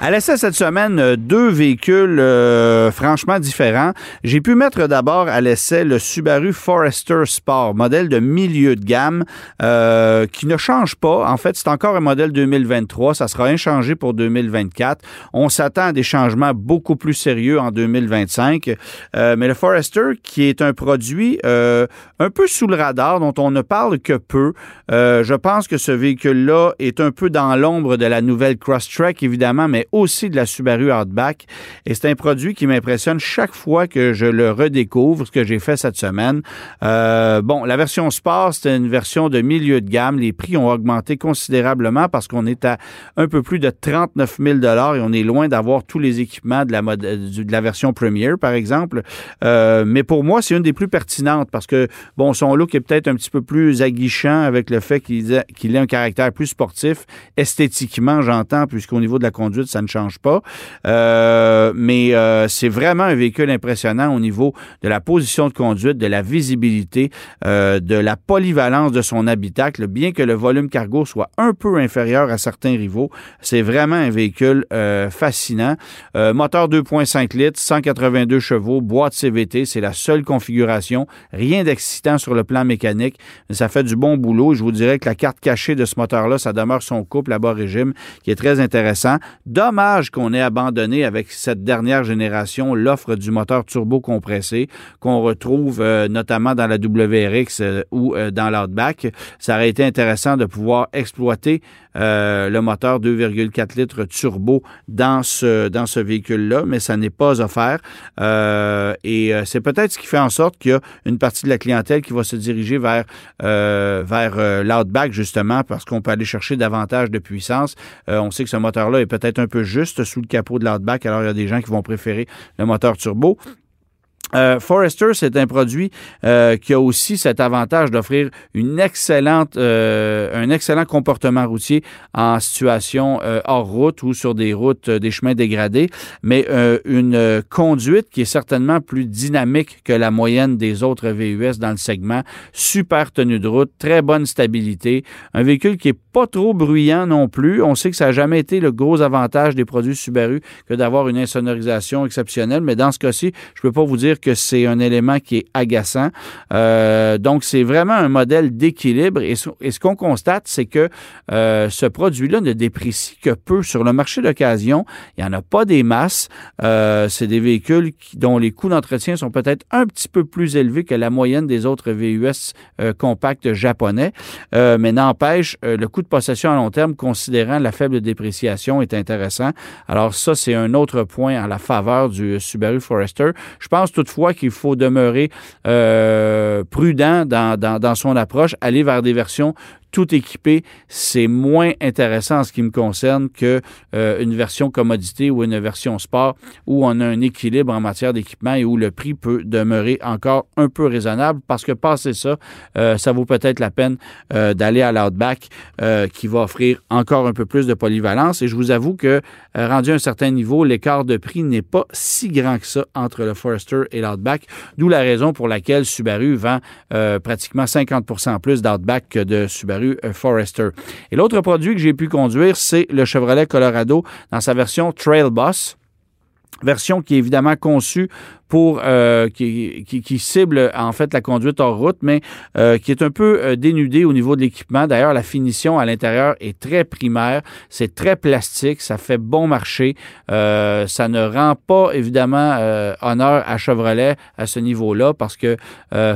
À l'essai cette semaine, euh, deux véhicules euh, franchement différents. J'ai pu mettre d'abord à l'essai le Subaru Forester Sport, modèle de milieu de gamme, euh, qui ne change pas. En fait, c'est encore un modèle 2023. Ça sera inchangé pour 2024. On s'attend à des changements beaucoup plus sérieux en 2025. mais le Forester, qui est un produit un peu sous le radar, dont on ne parle que peu, je pense que ce véhicule-là est un peu dans l'ombre de la nouvelle Crosstrek, évidemment, mais aussi de la Subaru Outback. Et c'est un produit qui m'impressionne chaque fois que je le redécouvre, ce que j'ai fait cette semaine. Euh, bon, la version Sport, c'est une version de milieu de gamme. Les prix ont augmenté considérablement parce qu'on est à un peu plus de 39 000 et on est loin d'avoir tous les équipements de la, mode, de la version Premier, par exemple. Euh, mais pour moi, c'est une des plus pertinentes parce que, bon, son look est peut-être un petit peu plus aguichant avec le fait qu'il ait un caractère plus sportif, esthétiquement, j'entends, puisqu'au niveau de la conduite, ça ne change pas. Euh, mais euh, c'est vraiment un véhicule impressionnant au niveau de la position de conduite, de la visibilité, euh, de la polyvalence de son habitacle. Bien que le volume cargo soit un peu inférieur à certains rivaux, c'est vraiment un véhicule fascinant. moteur 2.5 litres, 182 chevaux, boîte CVT, c'est la seule configuration. Rien d'excitant sur le plan mécanique, mais ça fait du bon boulot. Je vous dirais que la carte cachée de ce moteur-là, ça demeure son couple à bas régime, qui est très intéressant. Dommage qu'on ait abandonné avec cette dernière génération l'offre du moteur turbo compressé qu'on retrouve euh, notamment dans la WRX euh, ou euh, dans l'Outback. Ça aurait été intéressant de pouvoir exploiter le moteur 2,4 litres turbo dans ce, dans ce véhicule-là, mais ça n'est pas offert. et c'est peut-être ce qui fait en sorte qu'il y a une partie de la clientèle qui va se diriger vers, vers l'Outback, justement, parce qu'on peut aller chercher davantage de puissance. on sait que ce moteur-là est peut-être un peu juste sous le capot de l'Outback. Alors, il y a des gens qui vont préférer le moteur turbo. Euh, Forester, c'est un produit euh, qui a aussi cet avantage d'offrir une excellente, euh, un excellent comportement routier en situation hors route ou sur des routes, des chemins dégradés, mais une conduite qui est certainement plus dynamique que la moyenne des autres VUS dans le segment. Super tenue de route, très bonne stabilité, un véhicule qui est pas trop bruyant non plus. On sait que ça n'a jamais été le gros avantage des produits Subaru que d'avoir une insonorisation exceptionnelle, mais dans ce cas-ci, je peux pas vous dire que c'est un élément qui est agaçant. Euh, donc, c'est vraiment un modèle d'équilibre. Et, ce qu'on constate, c'est que euh, ce produit-là ne déprécie que peu sur le marché d'occasion. Il n'y en a pas des masses. Euh, c'est des véhicules dont les coûts d'entretien sont peut-être un petit peu plus élevés que la moyenne des autres VUS compacts japonais. mais n'empêche, le coût de possession à long terme, considérant la faible dépréciation, est intéressant. Alors ça, c'est un autre point en la faveur du Subaru Forester. Je pense toutefois qu'il faut demeurer euh, prudent dans, son approche, aller vers des versions tout équipé, c'est moins intéressant en ce qui me concerne que euh, version commodité ou une version sport où on a un équilibre en matière d'équipement et où le prix peut demeurer encore un peu raisonnable parce que passer ça, euh, ça vaut peut-être la peine euh, d'aller à l'Outback qui va offrir encore un peu plus de polyvalence. Et je vous avoue que rendu à un certain niveau, l'écart de prix n'est pas si grand que ça entre le Forester et l'Outback, d'où la raison pour laquelle Subaru vend pratiquement 50% plus d'Outback que de Subaru euh, Forester. Et l'autre produit que j'ai pu conduire, c'est le Chevrolet Colorado dans sa version Trail Boss version qui est évidemment conçue pour euh, qui, qui, cible en fait la conduite hors route, mais euh, qui est un peu euh, dénudé au niveau de l'équipement. D'ailleurs, la finition à l'intérieur est très primaire, c'est très plastique, ça fait bon marché. ça ne rend pas évidemment honneur à Chevrolet à ce niveau-là parce que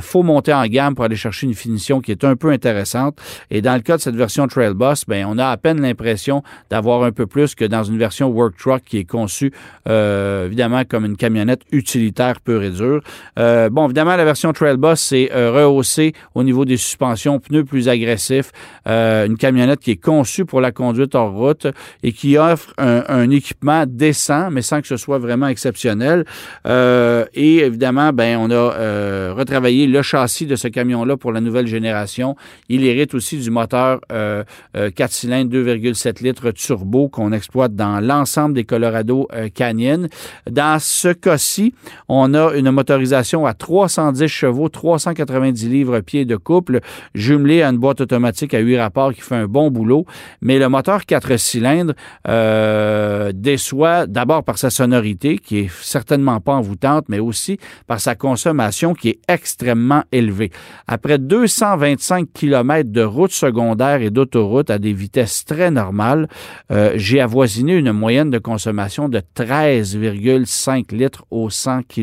faut monter en gamme pour aller chercher une finition qui est un peu intéressante. Et dans le cas de cette version Trail ben on a à peine l'impression d'avoir un peu plus que dans une version Work Truck qui est conçue évidemment comme une camionnette utilitaire pur et dur. Euh, bon, évidemment, la version Trail Boss, euh, rehaussé au niveau des suspensions, pneus plus agressifs, euh, une camionnette qui est conçue pour la conduite hors route et qui offre un, équipement décent, mais sans que ce soit vraiment exceptionnel. Et évidemment, ben, on a retravaillé le châssis de ce camion-là pour la nouvelle génération. Il hérite aussi du moteur euh, 4 cylindres 2,7 litres turbo qu'on exploite dans l'ensemble des Colorado Canyon. Dans ce cas-ci, on a une motorisation à 310 chevaux, 390 livres-pieds de couple, jumelé à une boîte automatique à 8 rapports qui fait un bon boulot. Mais le moteur 4 cylindres euh, déçoit d'abord par sa sonorité, qui est certainement pas envoûtante, mais aussi par sa consommation qui est extrêmement élevée. Après 225 km de route secondaire et d'autoroute à des vitesses très normales, euh, j'ai avoisiné une moyenne de consommation de 13,5 litres au 100 km.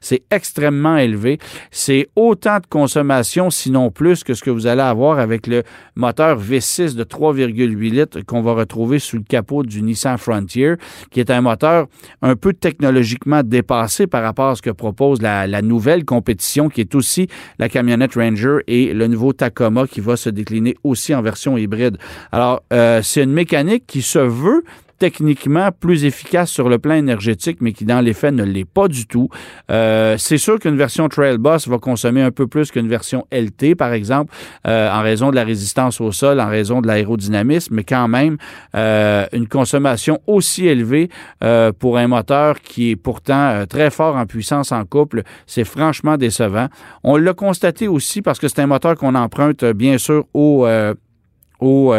C'est extrêmement élevé. C'est autant de consommation, sinon plus, que ce que vous allez avoir avec le moteur V6 de 3,8 litres qu'on va retrouver sous le capot du Nissan Frontier, qui est un moteur un peu technologiquement dépassé par rapport à ce que propose la, nouvelle compétition, qui est aussi la camionnette Ranger et le nouveau Tacoma qui va se décliner aussi en version hybride. Alors, euh, c'est une mécanique qui se veut techniquement plus efficace sur le plan énergétique, mais qui dans les faits ne l'est pas du tout. Euh, c'est sûr qu'une version Trail va consommer un peu plus qu'une version LT, par exemple, euh, en raison de la résistance au sol, en raison de l'aérodynamisme, mais quand même euh, une consommation aussi élevée pour un moteur qui est pourtant très fort en puissance en couple, c'est franchement décevant. On l'a constaté aussi parce que c'est un moteur qu'on emprunte bien sûr au au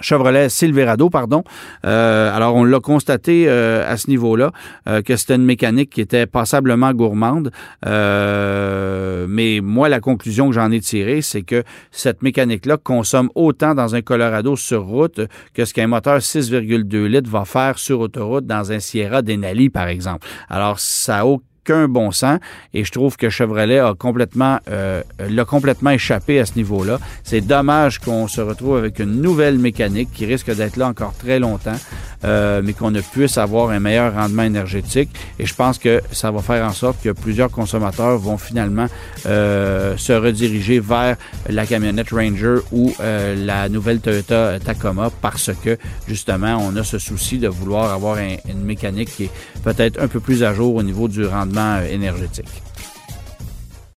Chevrolet Silverado, pardon. Euh, alors, on l'a constaté euh, à ce niveau-là euh, que c'était une mécanique qui était passablement gourmande. Euh, mais moi, la conclusion que j'en ai tirée, c'est que cette mécanique-là consomme autant dans un Colorado sur route que ce qu'un moteur 6,2 litres va faire sur autoroute dans un Sierra Denali, par exemple. Alors, ça a qu'un bon sens. Et je trouve que Chevrolet a complètement, euh, l'a complètement échappé à ce niveau-là. C'est dommage qu'on se retrouve avec une nouvelle mécanique qui risque d'être là encore très longtemps, euh, mais qu'on ne puisse avoir un meilleur rendement énergétique. Et je pense que ça va faire en sorte que plusieurs consommateurs vont finalement euh, se rediriger vers la camionnette Ranger ou euh, la nouvelle Toyota Tacoma parce que justement, on a ce souci de vouloir avoir un- une mécanique qui est peut-être un peu plus à jour au niveau du rendement euh, énergétique.